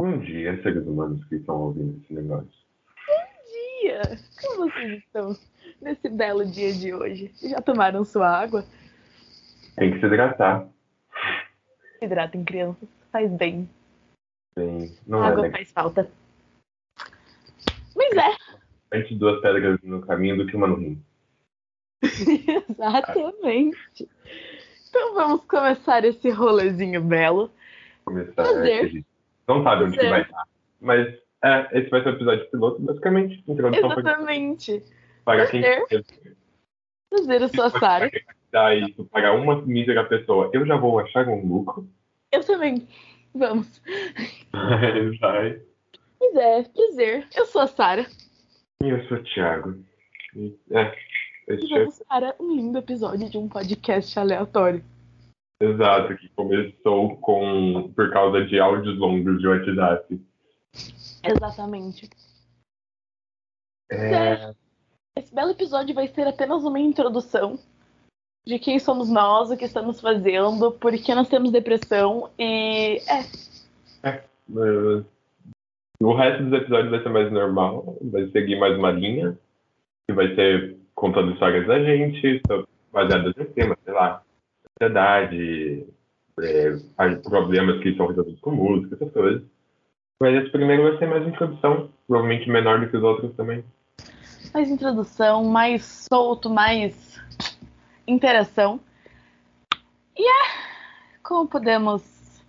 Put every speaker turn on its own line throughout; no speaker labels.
Bom dia, seres humanos que estão ouvindo esse negócio.
Bom dia! Como vocês estão nesse belo dia de hoje? Já tomaram sua água?
Tem que se hidratar.
Hidratem crianças, faz bem.
Tem... Não
água
é legal.
faz falta. Mas é,
Antes duas pedras no caminho do que uma no rim.
exatamente. Então vamos começar esse rolezinho belo.
Começar
Prazer.
a gente Não sabe onde que vai estar. Mas é, esse vai ser o episódio piloto, basicamente. Introdução
Exatamente.
para quem
Prazer. Eu sou a Sara.
para uma mísera pessoa. Eu já vou achar um lucro.
Eu também. Vamos.
Vai.
Pois é, prazer. Eu sou a Sara.
E eu sou o Thiago. E, é,
E
este é
vamos para um lindo episódio de um podcast aleatório.
Exato, que começou com por causa de áudios longos de WhatsApp.
Exatamente.
É,
Esse belo episódio vai ser apenas uma introdução de quem somos nós, o que estamos fazendo, por que nós temos depressão e. É,
é, o resto dos episódios vai ser mais normal, vai seguir mais uma linha, que vai ser contando histórias da gente, baseadas em temas, sei lá, ansiedade, é, problemas que são resolvidos com música, essas coisas. Mas esse primeiro vai ser mais introdução, provavelmente menor do que os outros também.
mais introdução, mais solto, mais interação. E é. Como podemos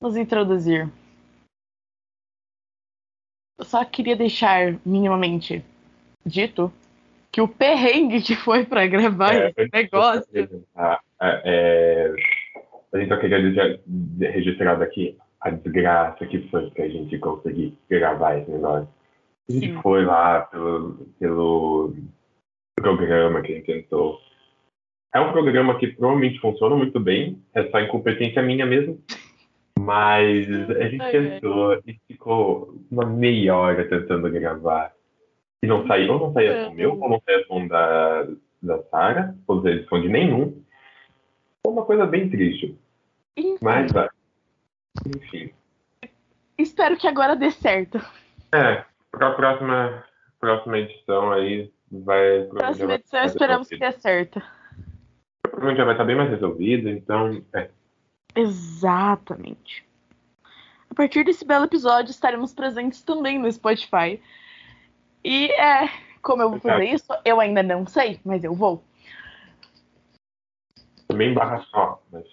nos introduzir? Eu só queria deixar minimamente dito que o perrengue que foi pra gravar
É,
esse negócio.
A, a, é, a gente só queria registrado aqui a desgraça que foi pra gente conseguir gravar esse negócio. A gente
Sim.
foi lá pelo, pelo programa que a gente tentou. É um programa que provavelmente funciona muito bem, é só incompetência minha mesmo. Mas a gente tentou e ficou uma meia hora tentando gravar. E não saiu, ou não saía som meu, ou não saía som da, da Sara, ou seja, som de nenhum. Foi uma coisa bem triste.
Enfim,
Mas, vai. enfim.
espero que agora dê certo.
É, para a próxima, próxima edição aí vai.
Próxima
vai
edição
estar
esperamos que dê certo.
Provavelmente já vai estar bem mais resolvido, então. É.
Exatamente. A partir desse belo episódio, estaremos presentes também no Spotify. E é, como eu vou fazer isso, eu ainda não sei, mas eu vou.
Também barra só, mas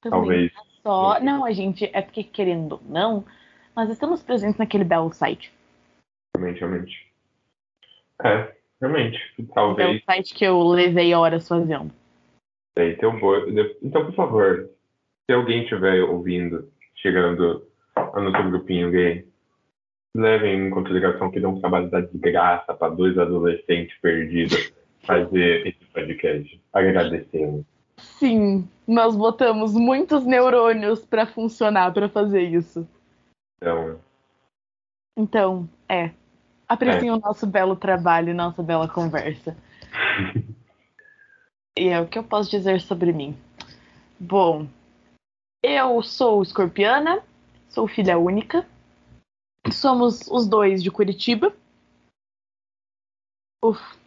talvez.
Só. Não, a gente, é porque querendo ou não, nós estamos presentes naquele belo site.
Realmente, realmente. É, realmente. Talvez.
site que eu levei horas fazendo.
Um bo- Então, por favor, se alguém estiver ouvindo, chegando ao nosso grupinho gay, levem em consideração que deu um trabalho da desgraça para dois adolescentes perdidos fazer esse podcast. Agradecemos.
Sim, nós botamos muitos neurônios pra funcionar pra fazer isso.
Então,
Então, é. Apreciem o nosso belo trabalho e nossa bela conversa. E é o que eu posso dizer sobre mim. Bom, eu sou escorpiana, sou filha única. Somos os dois de Curitiba. O, f-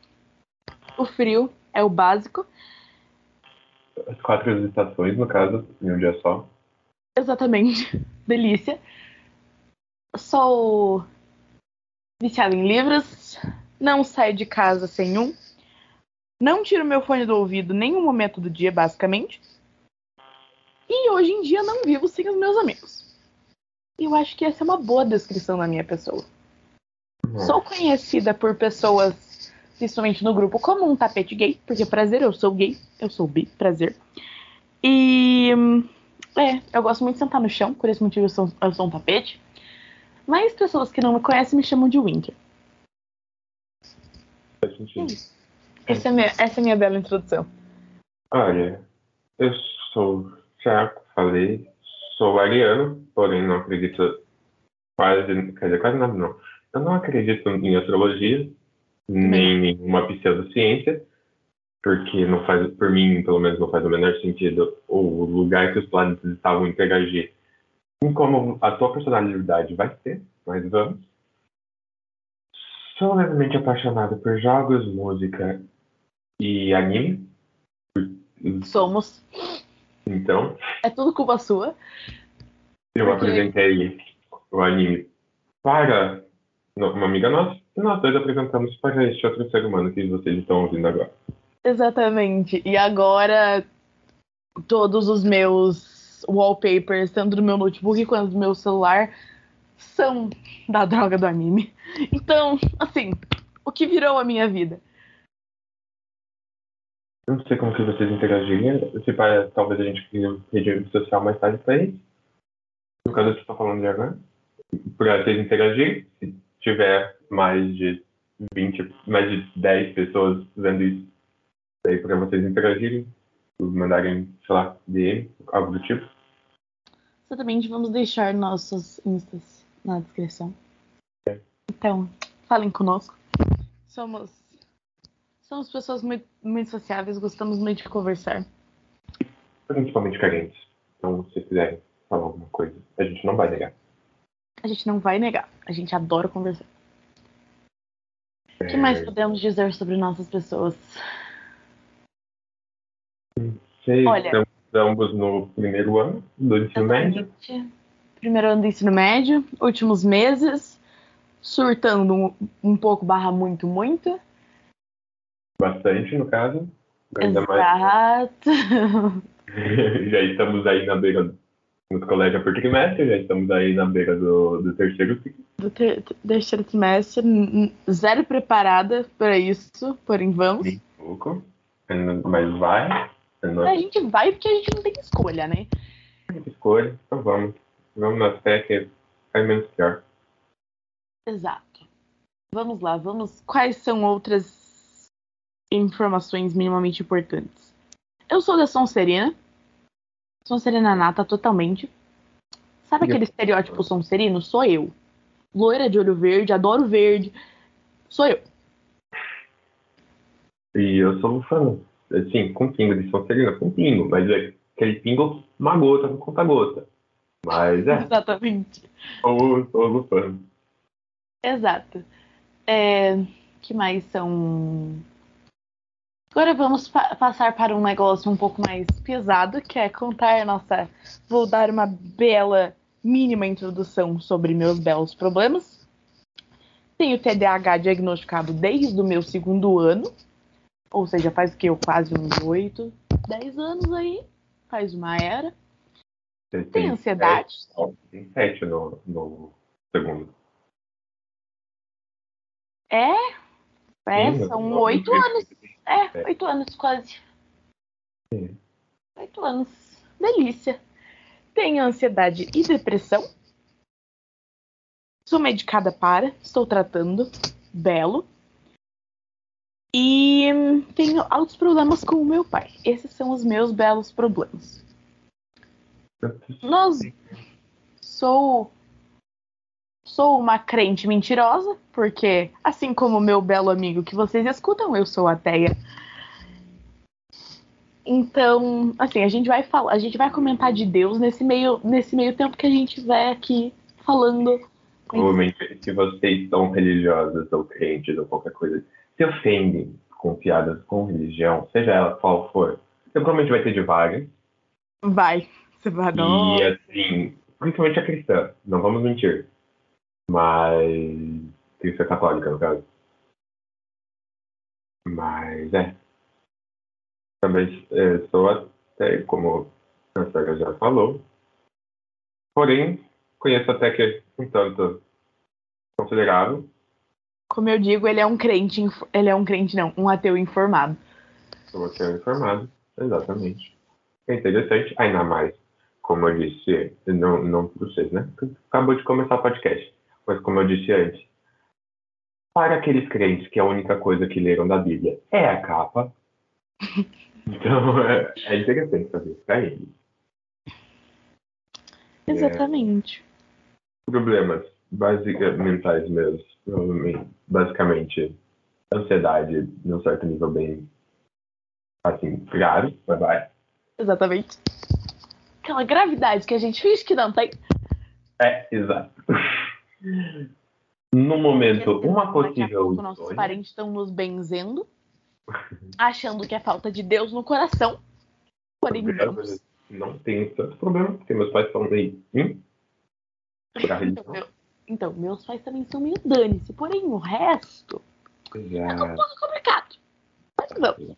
o frio é o básico.
as quatro estações, no caso, em um dia só.
Exatamente. Delícia. Sou viciada em livros. Não saio de casa sem um. Não tiro meu fone do ouvido em nenhum momento do dia, basicamente. E hoje em dia não vivo sem os meus amigos. E eu acho que essa é uma boa descrição da minha pessoa. Sou conhecida por pessoas, principalmente no grupo, como um tapete gay, porque prazer, eu sou gay, eu sou bi, prazer. E é, eu gosto muito de sentar no chão, por esse motivo eu sou, eu sou um tapete. Mas pessoas que não me conhecem me chamam de Winter.
Faz sentido.
Essa é, a minha, essa é a minha bela introdução.
Olha, eu sou Thiago, falei, sou ariano, porém não acredito quase, quer dizer, quase nada não. Eu não acredito em astrologia, nem em nenhuma pseudociência, porque não faz, por mim, pelo menos, não faz o menor sentido o lugar que os planetas estavam interagir em como a tua personalidade vai ser, mas vamos. Sou levemente apaixonado por jogos, música e anime.
Somos.
Então,
É tudo culpa sua.
eu
Porque-
apresentei o anime para uma amiga nossa e nós dois apresentamos para este outro ser humano que vocês estão ouvindo agora.
Exatamente. E agora todos os meus wallpapers, tanto do meu notebook quanto do meu celular, são da droga do anime. Então, assim, o que virou a minha vida?
Eu não sei como que vocês interagiriam. Se pá, talvez a gente crie rede social mais tarde para isso. No caso, eu estou falando de agora. Para vocês interagirem, se tiver mais de 20, mais de 10 pessoas vendo isso, daí para vocês interagirem, mandarem, sei lá, DM, algo do tipo.
Exatamente, vamos deixar nossos instas na descrição. Então, falem conosco. Somos somos pessoas muito, muito sociáveis, gostamos muito de conversar.
Principalmente carentes. Então, se quiserem falar alguma coisa, a gente não vai negar.
A gente não vai negar, a gente adora conversar. O que mais podemos dizer sobre nossas pessoas?
Vocês
Olha.
estamos ambos no primeiro ano do ensino médio.
Primeiro ano do ensino médio, últimos meses, surtando um, um pouco barra muito, muito.
Bastante, no caso. Ainda mais.
Exato.
já estamos aí na beira no colégio por trimestre, já estamos aí na beira do, do terceiro ciclo.
Do ter- terceiro trimestre, zero preparada para isso, porém vamos.
Nem pouco. Mas vai.
A gente vai porque a gente não tem escolha, né?
escolha. Então vamos. Vamos na fé que é menos pior.
Exato. Vamos lá, vamos. Quais são outras informações minimamente importantes? Eu sou da Sonserina. Sonserina nata totalmente. Sabe aquele estereótipo sonserino? Sou eu. Loira de olho verde, adoro verde. Sou eu.
E eu sou um fã. Assim, com pingo de Sonserina, com pingo. Mas é aquele pingo, uma gota, não conta gota. Mas é,
Exatamente.
sou, sou fã.
Exato. É, que mais são. Agora vamos pa- passar para um negócio um pouco mais pesado, que é contar a nossa. Vou dar uma bela mínima introdução sobre meus belos problemas. Tenho TDAH diagnosticado desde o meu segundo ano, ou seja, faz o que? Quase uns 8, 10 anos aí. Faz uma era.
Você
Tem ansiedade.
Tem sete no, no segundo.
É? É, são oito
no-
anos. É, oito anos quase.
Sim.
Oito anos. Delícia. Tenho ansiedade e depressão. Sou medicada para, estou tratando. Belo. E tenho altos problemas com o meu pai. Esses são os meus belos problemas. Nós sou sou uma crente mentirosa, porque assim como meu belo amigo que vocês escutam, eu sou ateia. Então, assim, a gente vai falar, a gente vai comentar de Deus nesse meio nesse meio tempo que a gente vai aqui falando.
Provavelmente, se vocês são religiosos ou crentes ou qualquer coisa, se ofendem com piadas com religião, seja ela qual for, você provavelmente vai ter de várias.
Vai. Você vai não.
E assim, principalmente a cristã, não vamos mentir. Mas. Cristã católica, no caso. Mas é. Também é, sou até, como a Sara já falou. Porém, conheço até que um tanto considerável.
Como eu digo, ele é um crente, ele é um crente não, um ateu informado.
Sou até informado, exatamente. É interessante, ainda mais, como eu disse, não, não para vocês, né? Acabou de começar o podcast, mas como eu disse antes, para aqueles crentes que a única coisa que leram da Bíblia é a capa, então é, é interessante saber para eles. É.
Exatamente.
Problemas basic, mentais meus, basicamente, ansiedade, num certo nível bem, assim, grave, mas vai.
Exatamente. Aquela gravidade que a gente finge que não tem.
É, exato. No momento, uma possível
pouco nossos parentes estão nos benzendo, achando que é falta de Deus no coração. Porém, vamos.
Não tenho tanto problema, porque meus pais são meio. Hum?
Então, meu- então, meus pais também são meio dane-se. Porém, o resto é um
Exato.
pouco complicado. Mas vamos.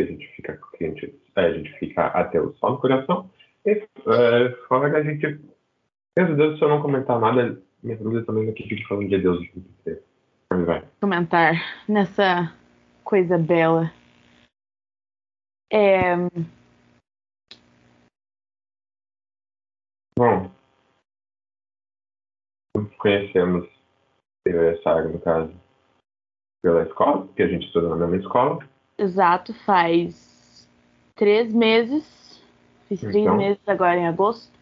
A gente fica, a gente, é, a gente fica ateu só no coração. E é, fora que a gente. Meu Deus, se eu não comentar nada, minha dúvida também que fica falando de Deus. Vai.
Comentar nessa coisa bela. É,
Bom, conhecemos, eu e a Sara, no caso, pela escola, porque a gente estuda na mesma escola.
exato, faz três meses. Fiz três
Então.
meses agora em agosto.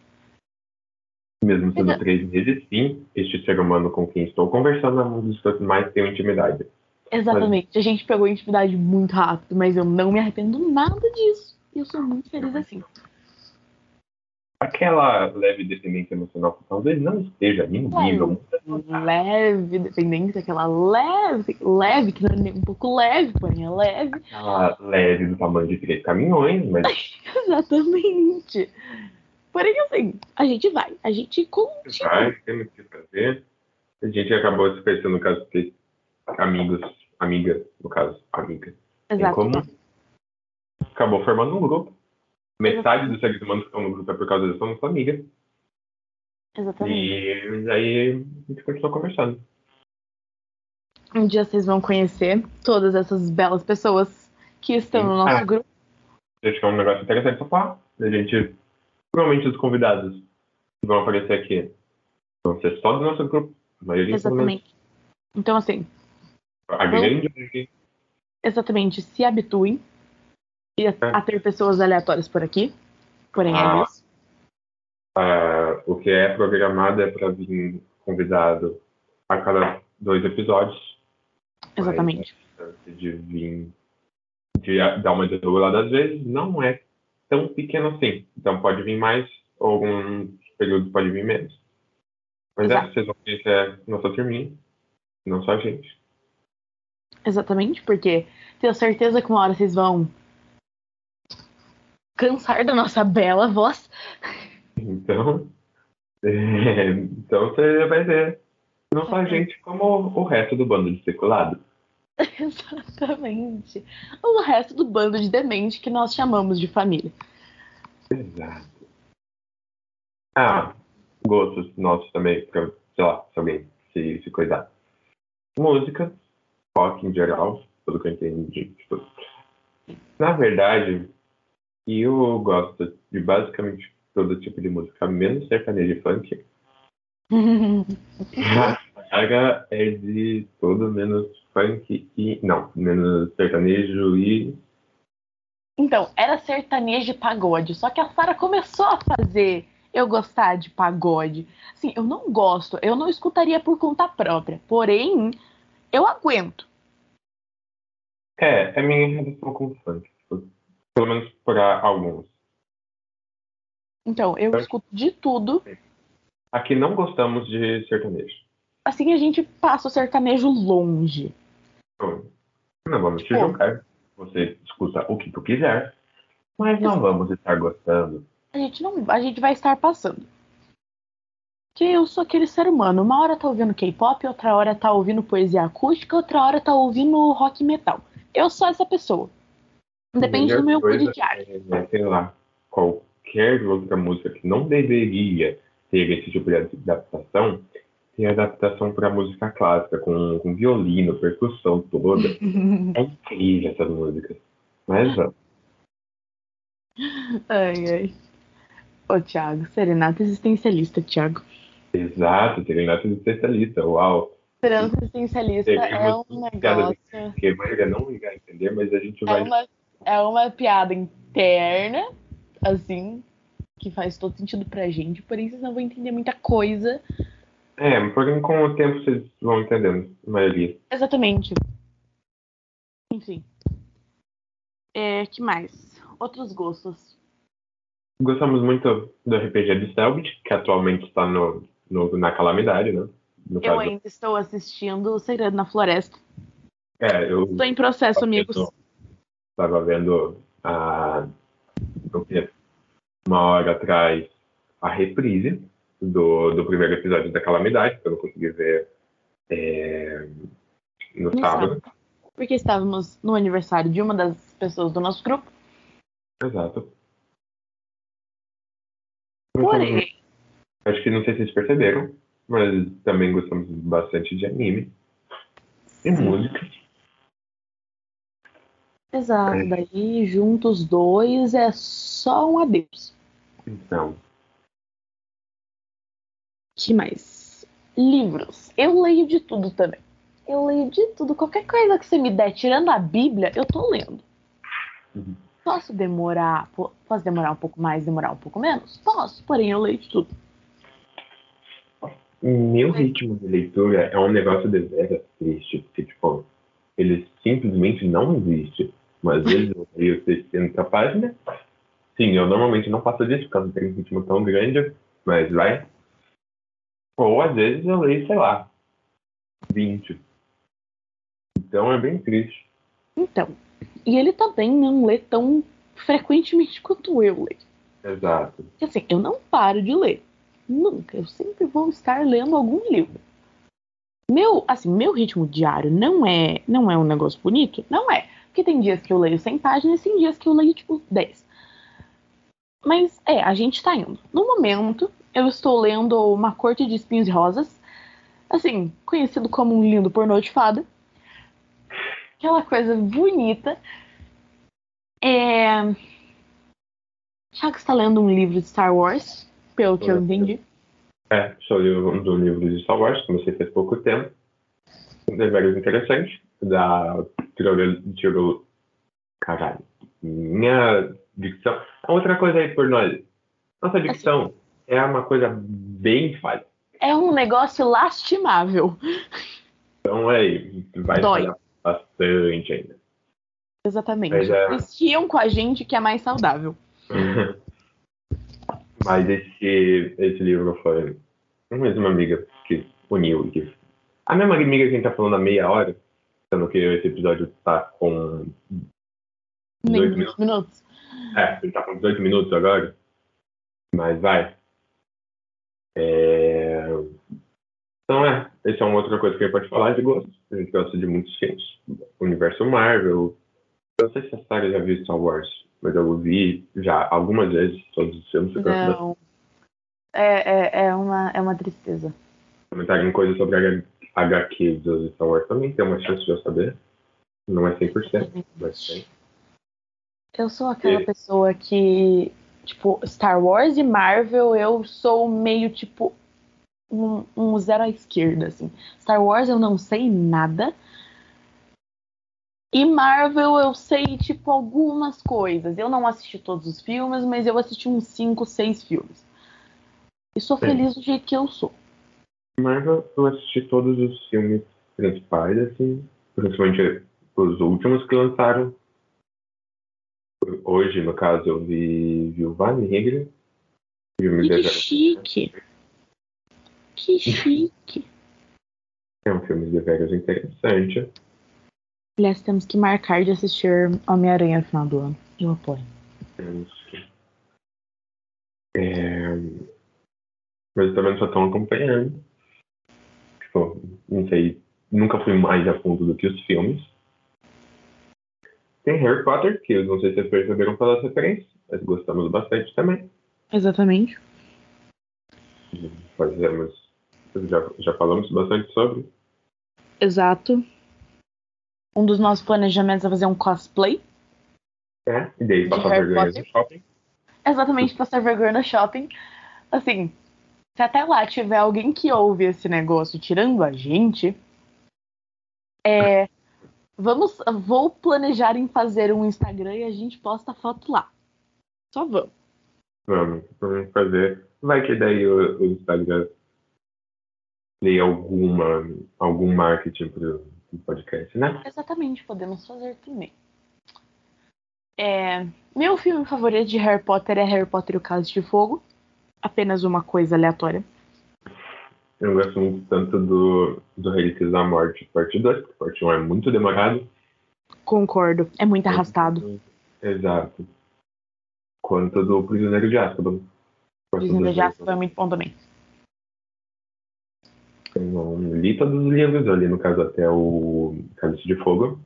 Mesmo sendo
Exato.
três meses, sim, este ser humano com quem estou conversando é um dos que mais tenho intimidade.
Exatamente. A gente pegou intimidade muito rápido, mas eu não me arrependo nada disso. E eu sou muito feliz assim.
Aquela leve dependência emocional que talvez não esteja em um nível
Leve dependência, aquela leve, leve, que não é nem um pouco leve, porém é leve.
aquela leve do tamanho de três caminhões, mas
Exatamente. Porém, assim, a gente vai, a gente continua.
vai, temos que fazer. A gente acabou se conhecendo, no caso, ter amigos, amiga, no caso, amiga. em comum.
Exatamente.
Acabou formando um grupo. Metade dos seres humanos que estão no grupo é por causa da sua amiga.
Exatamente.
E aí a gente continuou conversando.
Um dia vocês vão conhecer todas essas belas pessoas que estão no nosso
Ah.
grupo.
Deixa eu um negócio interessante pra falar. A gente, provavelmente os convidados que vão aparecer aqui vão ser só do nosso grupo. A maioria menos,
Exatamente. Então, assim,
A grande maioria.
exatamente, se habituem a, a ter pessoas aleatórias por aqui. Porém, é
Ah.
isso.
Ah, o que é programado é para vir convidado a cada dois episódios.
Exatamente.
de vir de dar uma desregulada às vezes não é tão pequeno assim. Então pode vir mais, ou alguns períodos pode vir menos. Mas é,
Exato.
vocês vão conhecer nossa turminha, não só a gente.
Exatamente, porque tenho certeza que uma hora vocês vão cansar da nossa bela voz.
Então, é, então você vai ver não só a gente, como o resto do bando de circulado.
Exatamente. O resto do bando de demente que nós chamamos de família.
Exato. Ah, gostos nossos também, pra, sei lá, se alguém se, se cuidar. Música, rock em geral, tudo que eu entendi. Tipo, na verdade, eu gosto de basicamente todo tipo de música, menos sertanejo e funk. A saga é de tudo menos funk e. Não, menos sertanejo e.
então, era sertanejo e pagode, só que a Sara começou a fazer eu gostar de pagode. Assim, eu não gosto, eu não escutaria por conta própria, porém, eu aguento.
É, é minha relação com funk. Pelo menos para alguns.
Então, eu escuto de tudo.
Aqui não gostamos de sertanejo.
Assim a gente passa o sertanejo longe.
Não vamos te
Pô.
julgar. Você escuta o que tu quiser. Mas não vamos estar gostando.
A gente não, a gente vai estar passando. Que eu sou aquele ser humano. Uma hora tá ouvindo K-pop, outra hora tá ouvindo poesia acústica, outra hora tá ouvindo rock metal. Eu sou essa pessoa. Depende do meu
coisa
diário.
é, sei lá, qualquer outra música que não deveria ter esse tipo de adaptação, tem adaptação para música clássica, com, com violino, percussão toda. É incrível essas músicas. Mas vamos.
ai, ai. Ô, Thiago, serenata existencialista, Thiago.
Exato, serenata especialista, uau.
Serenata existencialista é
uma
um
piada
negócio.
Que a maioria não vai entender, mas a gente
É
vai.
uma, é uma piada interna, assim, que faz todo sentido pra gente, porém vocês não vão entender muita coisa.
É, porém com o tempo vocês vão entendendo, a maioria.
Exatamente. Enfim. É, que mais? Outros gostos.
Gostamos muito do RPG de Selbit, que atualmente está no, no, na Calamidade, né? No
Eu
caso-
ainda estou assistindo O Segredo na Floresta.
É, eu
Estou em processo, amigos.
estava vendo a, uma hora atrás a reprise do, do primeiro episódio da Calamidade, que eu não consegui ver é, no
No
sábado.
sábado. Porque estávamos no aniversário de uma das pessoas do nosso grupo.
Exato.
Porém,
Acho que não sei se vocês perceberam, mas também gostamos bastante de anime e música.
exato,
É.
daí juntos os dois é só um adeus.
Então,
que mais? Livros. Eu leio de tudo também. Eu leio de tudo. Qualquer coisa que você me der, tirando a Bíblia, eu tô lendo.
Uhum.
Posso demorar, po- posso demorar um pouco mais, demorar um pouco menos? Posso, porém eu leio de tudo.
meu ritmo de leitura é um negócio de veras triste, porque, tipo, ele simplesmente não existe. Mas às vezes eu leio 60 páginas. Sim, eu normalmente não faço disso, porque eu não tenho um ritmo tão grande, mas vai. Ou às vezes eu leio, sei lá, 20. Então é bem triste.
Então, e ele também não lê tão frequentemente quanto eu leio.
Exato.
Assim, eu não paro de ler. Nunca. Eu sempre vou estar lendo algum livro. Meu, assim, meu ritmo diário não é, não é um negócio bonito? Não é. Porque tem dias que eu leio 100 páginas e tem dias que eu leio, tipo, 10. Mas, é, a gente tá indo. No momento, eu estou lendo Uma Corte de Espinhos e Rosas. Assim, conhecido como um lindo pornô de fada. Aquela coisa bonita. É... Chaco está lendo um livro de Star Wars, pelo que eu entendi.
É, sou um dos livros de Star Wars, comecei faz pouco tempo. É vários interessantes. Da Tiro... Caralho. Minha dicção. Outra coisa aí por nós. Nossa dicção é uma coisa bem falha.
É um negócio lastimável.
Então é, vai
Dói.
bastante ainda.
Exatamente.
Mas é-
com a gente que é mais saudável.
Mas esse, esse livro foi uma uma amiga que uniu. Que... A mesma amiga que a gente tá falando há meia hora, sendo que esse episódio tá com.
Nem
18
20 minutos.
É, ele tá com 18 minutos agora. Mas vai. É... Então é, essa é uma outra coisa que a gente pode falar de gosto. A gente gosta de muitos filmes. Universo Marvel. Eu não sei se a Sarah já viu Star Wars, mas eu vi já algumas vezes todos os filmes. Eu.
Não. É, é, é, uma, é uma tristeza.
comentar em coisas sobre a HQ do Star Wars também, tem uma chance de eu saber. Não é 100%, mas tem.
Eu sou aquela
E-
pessoa que, tipo, Star Wars e Marvel, eu sou meio tipo um, um zero à esquerda, assim. Star Wars eu não sei nada. E Marvel eu sei, tipo, algumas coisas. Eu não assisti todos os filmes, mas eu assisti uns 5, 6 filmes. E sou
Sim.
feliz do jeito que eu sou.
Marvel, eu assisti todos os filmes principais, assim, principalmente os últimos que lançaram. Hoje, no caso, eu vi Viúva Negra. Filme
Que chique. Que chique.
É um filme de veras interessante.
Aliás, temos que marcar de assistir Homem-Aranha no final do ano. Eu apoio.
Temos que- É... Mas eu também não sou tão acompanhando. Tipo, não sei, nunca fui mais a fundo do que os filmes. Tem Harry Potter, que eu não sei se vocês perceberam pelas referências, mas gostamos bastante também.
Exatamente.
Fazemos, já, já falamos bastante sobre.
Exato. Um dos nossos planejamentos é fazer um cosplay.
É, e daí passar vergonha
Potter?
no shopping.
Exatamente, passar vergonha no shopping. Assim, se até lá tiver alguém que ouve esse negócio tirando a gente, é. Vamos, vou planejar em fazer um Instagram e a gente posta a foto lá. Só vamos.
Vamos, vamos fazer. Vai que daí o, o Instagram dê alguma, algum marketing pro, pro podcast, né?
Exatamente, podemos fazer também. É, meu filme favorito de Harry Potter é Harry Potter e o Cálice de Fogo. Apenas uma coisa aleatória.
Eu gosto muito tanto do, do Relíquias da Morte, parte 2, porque parte 1 é muito demorado.
Concordo, é muito arrastado.
Exato. Quanto do Prisioneiro de Azkaban.
Prisioneiro de Azkaban é muito bom também.
Eu não li todos os livros, ali no caso até o Cálice de Fogo.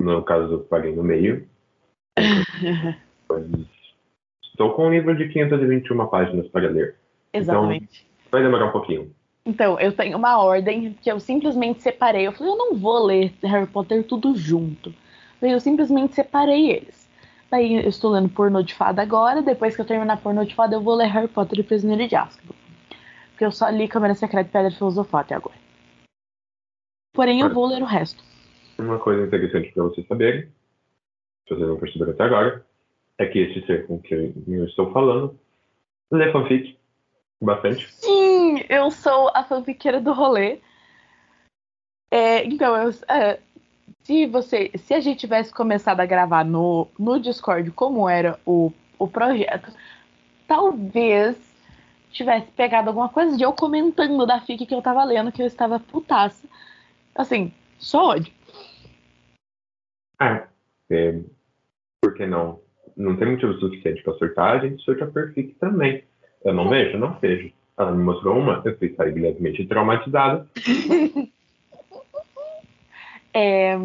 No caso, eu parei no meio. Mas estou com um livro de 521 páginas para ler.
Exatamente.
Então, vai demorar um pouquinho.
Então, eu tenho uma ordem que eu simplesmente separei. Eu falei, eu não vou ler Harry Potter tudo junto. Daí eu simplesmente separei eles. Daí eu estou lendo Pornô de Fada agora. Depois que eu terminar Pornô de Fada, eu vou ler Harry Potter e Prisioneiro de Azkaban. Porque eu só li Câmara Secreta e Pedra Filosofal até agora. Porém, eu vou ler o resto.
Uma coisa interessante para vocês saberem, se vocês não perceberam até agora, é que esse ser com quem eu estou falando lê fanfic bastante.
Sim, eu sou a fanfiqueira do rolê. É, então, eu, é, se você, se a gente tivesse começado a gravar no, no Discord como era o, o projeto, talvez tivesse pegado alguma coisa de eu comentando da fic que eu tava lendo, que eu estava putaça. Assim, só ódio.
Ah, é, por que não? Não tem motivo suficiente para surtar, a gente surta por fic também. Eu não vejo, não vejo. Ela me mostrou uma, eu fui sair levemente traumatizada.
é,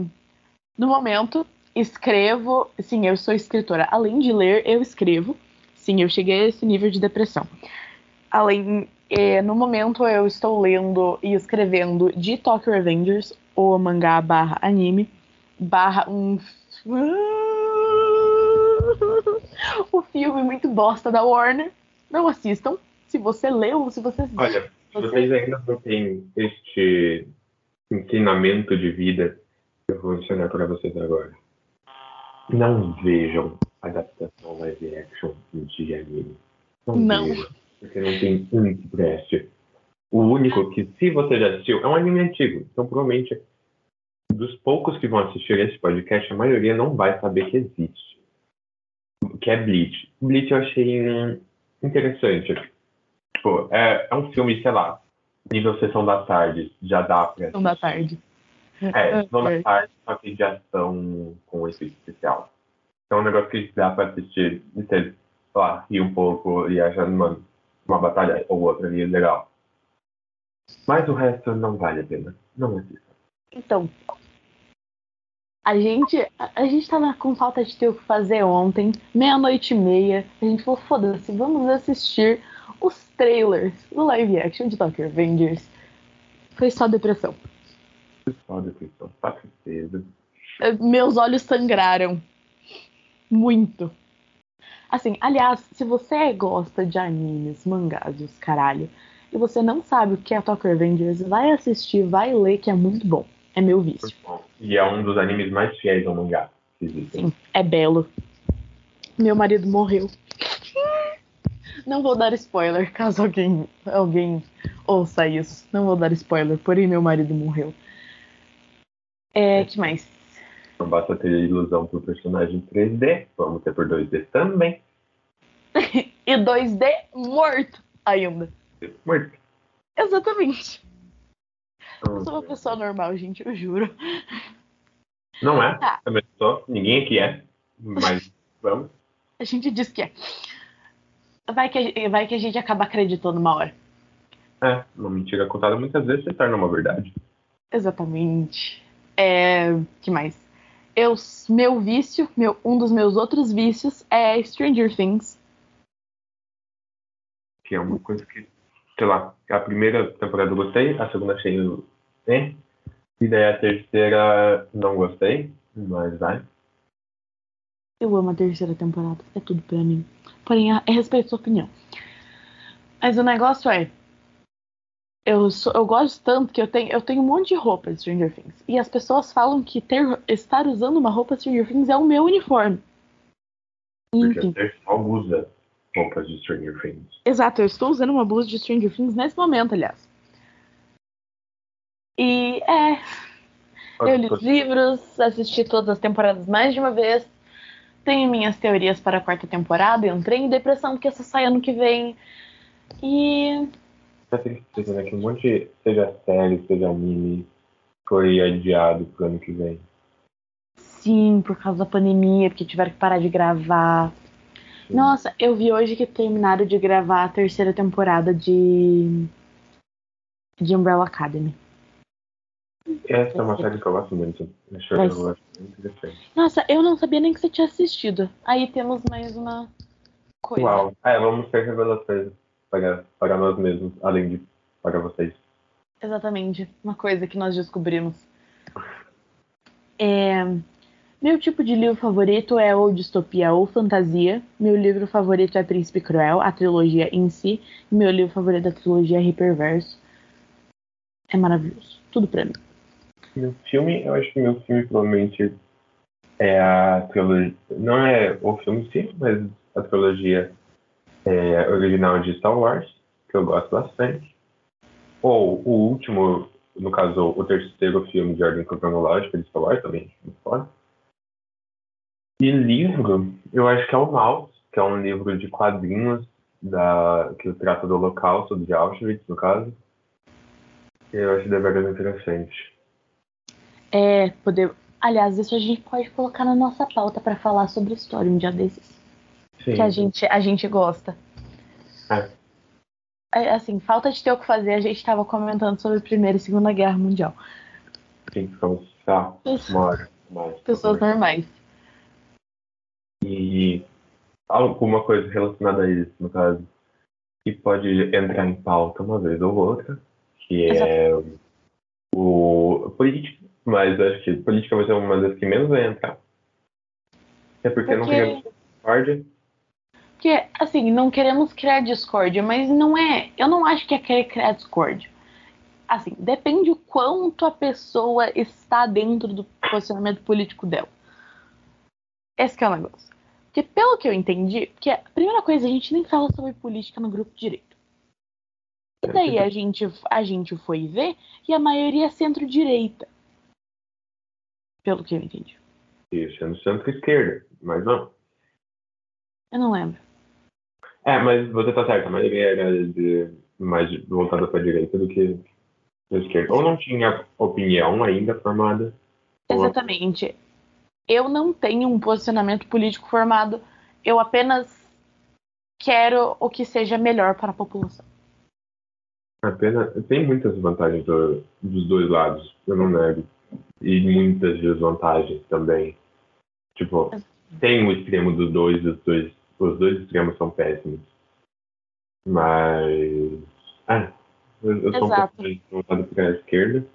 no momento, escrevo. Sim, eu sou escritora. Além de ler, eu escrevo. Sim, eu cheguei a esse nível de depressão. Além, é, no momento, eu estou lendo e escrevendo de Tokyo Revengers, o mangá barra anime, barra um. o filme muito bosta da Warner. Não assistam. Se você leu, se você.
Olha, se vocês ainda não têm este ensinamento de vida, eu vou ensinar para vocês agora. Não vejam adaptação live action de anime. Não,
não.
vejam, porque não tem um que preste. O único que, se você já assistiu, é um anime antigo. Então, provavelmente, dos poucos que vão assistir esse podcast, a maioria não vai saber que existe. Que é Bleach. Bleach eu achei um, interessante. Tipo, é, é um filme, sei lá, nível sessão da tarde, já dá pra.
Sessão da tarde.
É, sessão da tarde, só que de ação com efeito especial. Então é um negócio que dá pra assistir sei lá, rir um pouco e achar uma, uma batalha ou outra ali legal. Mas o resto não vale a pena. Não assista.
Então, a gente, a, a gente tava com falta de ter o que fazer ontem, meia-noite e meia. A gente falou, foda-se, vamos assistir os trailers do live action de Tokyo Avengers. Foi só depressão.
Foi só depressão, tá tristeza.
Meus olhos sangraram. Muito. Assim, aliás, se você gosta de animes, mangás e os caralho, e você não sabe o que é Tokyo Avengers, vai assistir, vai ler, que é muito bom. É meu vício.
E é um dos animes mais fiéis ao mangá que existem.
Sim, é belo. Meu marido morreu. Não vou dar spoiler, caso alguém, alguém ouça isso. Não vou dar spoiler, porém meu marido morreu. É, que mais?
Não basta ter ilusão pro personagem 3D, vamos ter por 2D também.
e 2D morto ainda.
Morto.
Exatamente. Eu sou uma pessoa normal, gente, eu juro.
Não é? Tá. Também sou. Ninguém aqui é. Mas vamos.
A gente diz que é. Vai que, vai que a gente acaba acreditando uma hora.
É, uma mentira contada muitas vezes se torna uma verdade.
Exatamente. É, que mais? Eu, meu vício, meu, um dos meus outros vícios é Stranger Things.
Que é uma coisa que, sei lá, a primeira temporada eu gostei, a segunda achei né? E daí a terceira não gostei, mas vai.
Eu amo a terceira temporada, é tudo pra mim. Porém, é respeito a sua opinião. Mas o negócio é. Eu, sou, eu gosto tanto que eu tenho, eu tenho um monte de roupa de Stranger Things. E as pessoas falam que ter, estar usando uma roupa Stranger Things é o meu uniforme.
Enfim. Porque você só usa roupas de Stranger Things.
Exato, eu estou usando uma blusa de Stranger Things nesse momento, aliás. E é. Eu li os livros, assisti todas as temporadas mais de uma vez. tenho minhas teorias para a quarta temporada, entrei em depressão porque essa sai ano que vem. E.
Tá tristeza, né? Que um monte de, seja série, seja anime, foi adiado pro ano que vem.
Sim, por causa da pandemia, porque tiveram que parar de gravar. Sim. Nossa, eu vi hoje que terminaram de gravar a terceira temporada de. de Umbrella Academy.
Essa é uma série que eu gosto muito. Deixa eu gosto muito interessante.
Nossa, eu não sabia nem que você tinha assistido. Aí temos mais uma coisa.
Uau. É, vamos ter revelações para, para nós mesmos, além de para vocês.
Exatamente. Uma coisa que nós descobrimos. É... Meu tipo de livro favorito é ou distopia ou fantasia. Meu livro favorito é Príncipe Cruel, a trilogia em si. E meu livro favorito da trilogia é Hyperverse. É maravilhoso. Tudo pra mim.
Meu filme, eu acho que meu filme provavelmente é a trilogia. Não é o filme em si, mas a trilogia é, original de Star Wars, que eu gosto bastante. Ou o último, no caso, o terceiro filme de ordem cronológica de Star Wars, também muito foda. E livro, eu acho que é o Maus, que é um livro de quadrinhos da, que trata do Holocausto, de Auschwitz, no caso. Eu acho deveras interessante.
É, poder. Aliás, isso a gente pode colocar na nossa pauta para falar sobre história um dia desses. Sim. Que a gente, a gente gosta.
É.
é. Assim, falta de ter o que fazer, a gente estava comentando sobre a Primeira e Segunda Guerra Mundial.
Sim, ficamos tá, uma hora mais.
Pessoas normais.
E alguma coisa relacionada a isso, no caso, que pode entrar em pauta uma vez ou outra, que é o política, mas acho que política vai ser uma das que menos vai entrar. É porque, porque... não queremos discórdia.
Porque, assim, não queremos criar discórdia, mas não é. Eu não acho que é querer criar discórdia. Assim, depende o quanto a pessoa está dentro do posicionamento político dela. Esse é o negócio. Porque, pelo que eu entendi, que a primeira coisa, a gente nem fala sobre política no grupo direito. E daí a gente, a gente foi ver e a maioria é centro-direita. Pelo que eu entendi.
Isso, é no centro-esquerda, mas não.
Eu não lembro.
É, mas você tá certo, a maioria era de, mais voltada para a direita do que para a esquerda. Ou não tinha opinião ainda formada.
Exatamente. Eu não tenho um posicionamento político formado. Eu apenas quero o que seja melhor para a população.
Apenas tem muitas vantagens do, dos dois lados, eu não nego. E muitas desvantagens também. Tipo, tem o extremo dos dois, os dois, os dois extremos são péssimos. Mas. Ah, eu, eu sou Exato. um pouco voltado para a esquerda.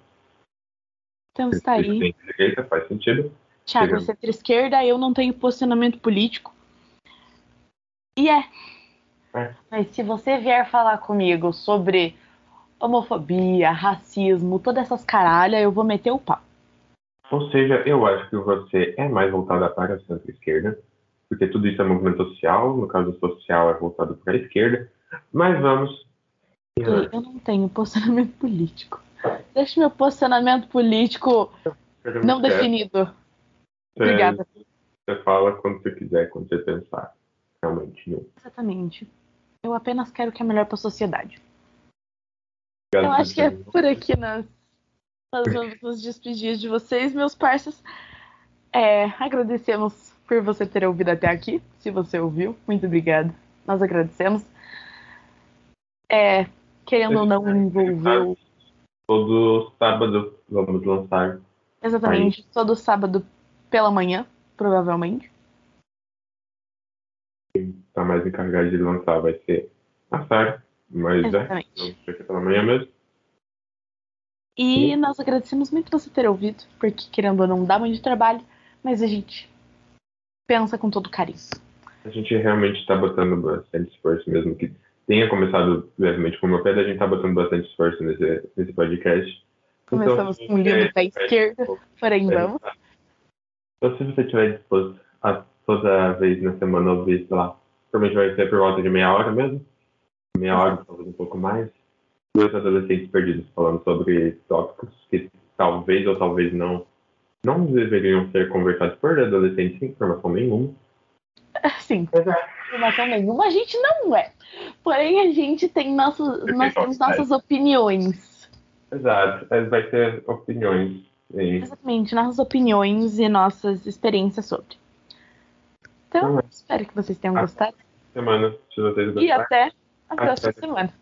Então está aí.
Direita, faz sentido.
Tiago, centro-esquerda, eu não tenho posicionamento político. E é. é. Mas se você vier falar comigo sobre homofobia, racismo, todas essas caralhas, eu vou meter o pau.
Ou seja, eu acho que você é mais voltada para a centro-esquerda, porque tudo isso é movimento social, no caso social é voltado para a esquerda, mas vamos.
Eu não tenho posicionamento político. Deixa meu posicionamento político não definido. Obrigada.
Você fala quando você quiser, quando você pensar. Realmente, não.
Exatamente. Eu apenas quero o que é melhor para a sociedade. Eu acho que é por aqui nós, nós vamos nos despedir de vocês, meus parceiros. É, agradecemos por você ter ouvido até aqui. Se você ouviu, muito obrigada. Nós agradecemos. É, querendo ou não, envolveu.
Todo sábado vamos lançar.
Exatamente, Aí. todo sábado pela manhã, provavelmente.
Quem está mais encarregado de lançar vai ser a Sara. Mas é, Exatamente. é, não fica pela manhã mesmo.
E nós agradecemos muito você ter ouvido, porque querendo ou não dá muito trabalho, mas a gente pensa com todo carinho.
A gente realmente está botando bastante esforço, mesmo que tenha começado brevemente com o meu pé, a gente está botando bastante esforço nesse, nesse podcast.
Começamos então, com um livro da esquerda, porém é, vamos.
Então, se você estiver disposto a toda vez na semana ouvir, sei lá, provavelmente vai ser por volta de meia hora mesmo meia hora, talvez um pouco mais, dois adolescentes perdidos falando sobre tópicos que talvez ou talvez não não deveriam ser conversados por adolescentes sem informação nenhuma,
Assim,
Exato.
informação nenhuma a gente não é. Porém, a gente tem nossos, nós temos nossas opiniões.
Exato. É, Vai ter opiniões. E
Exatamente, nossas opiniões e nossas experiências sobre. Então,
Uhum.
espero que vocês tenham gostado.
semana, se vocês
E
gostarem.
até a
Até.
próxima semana.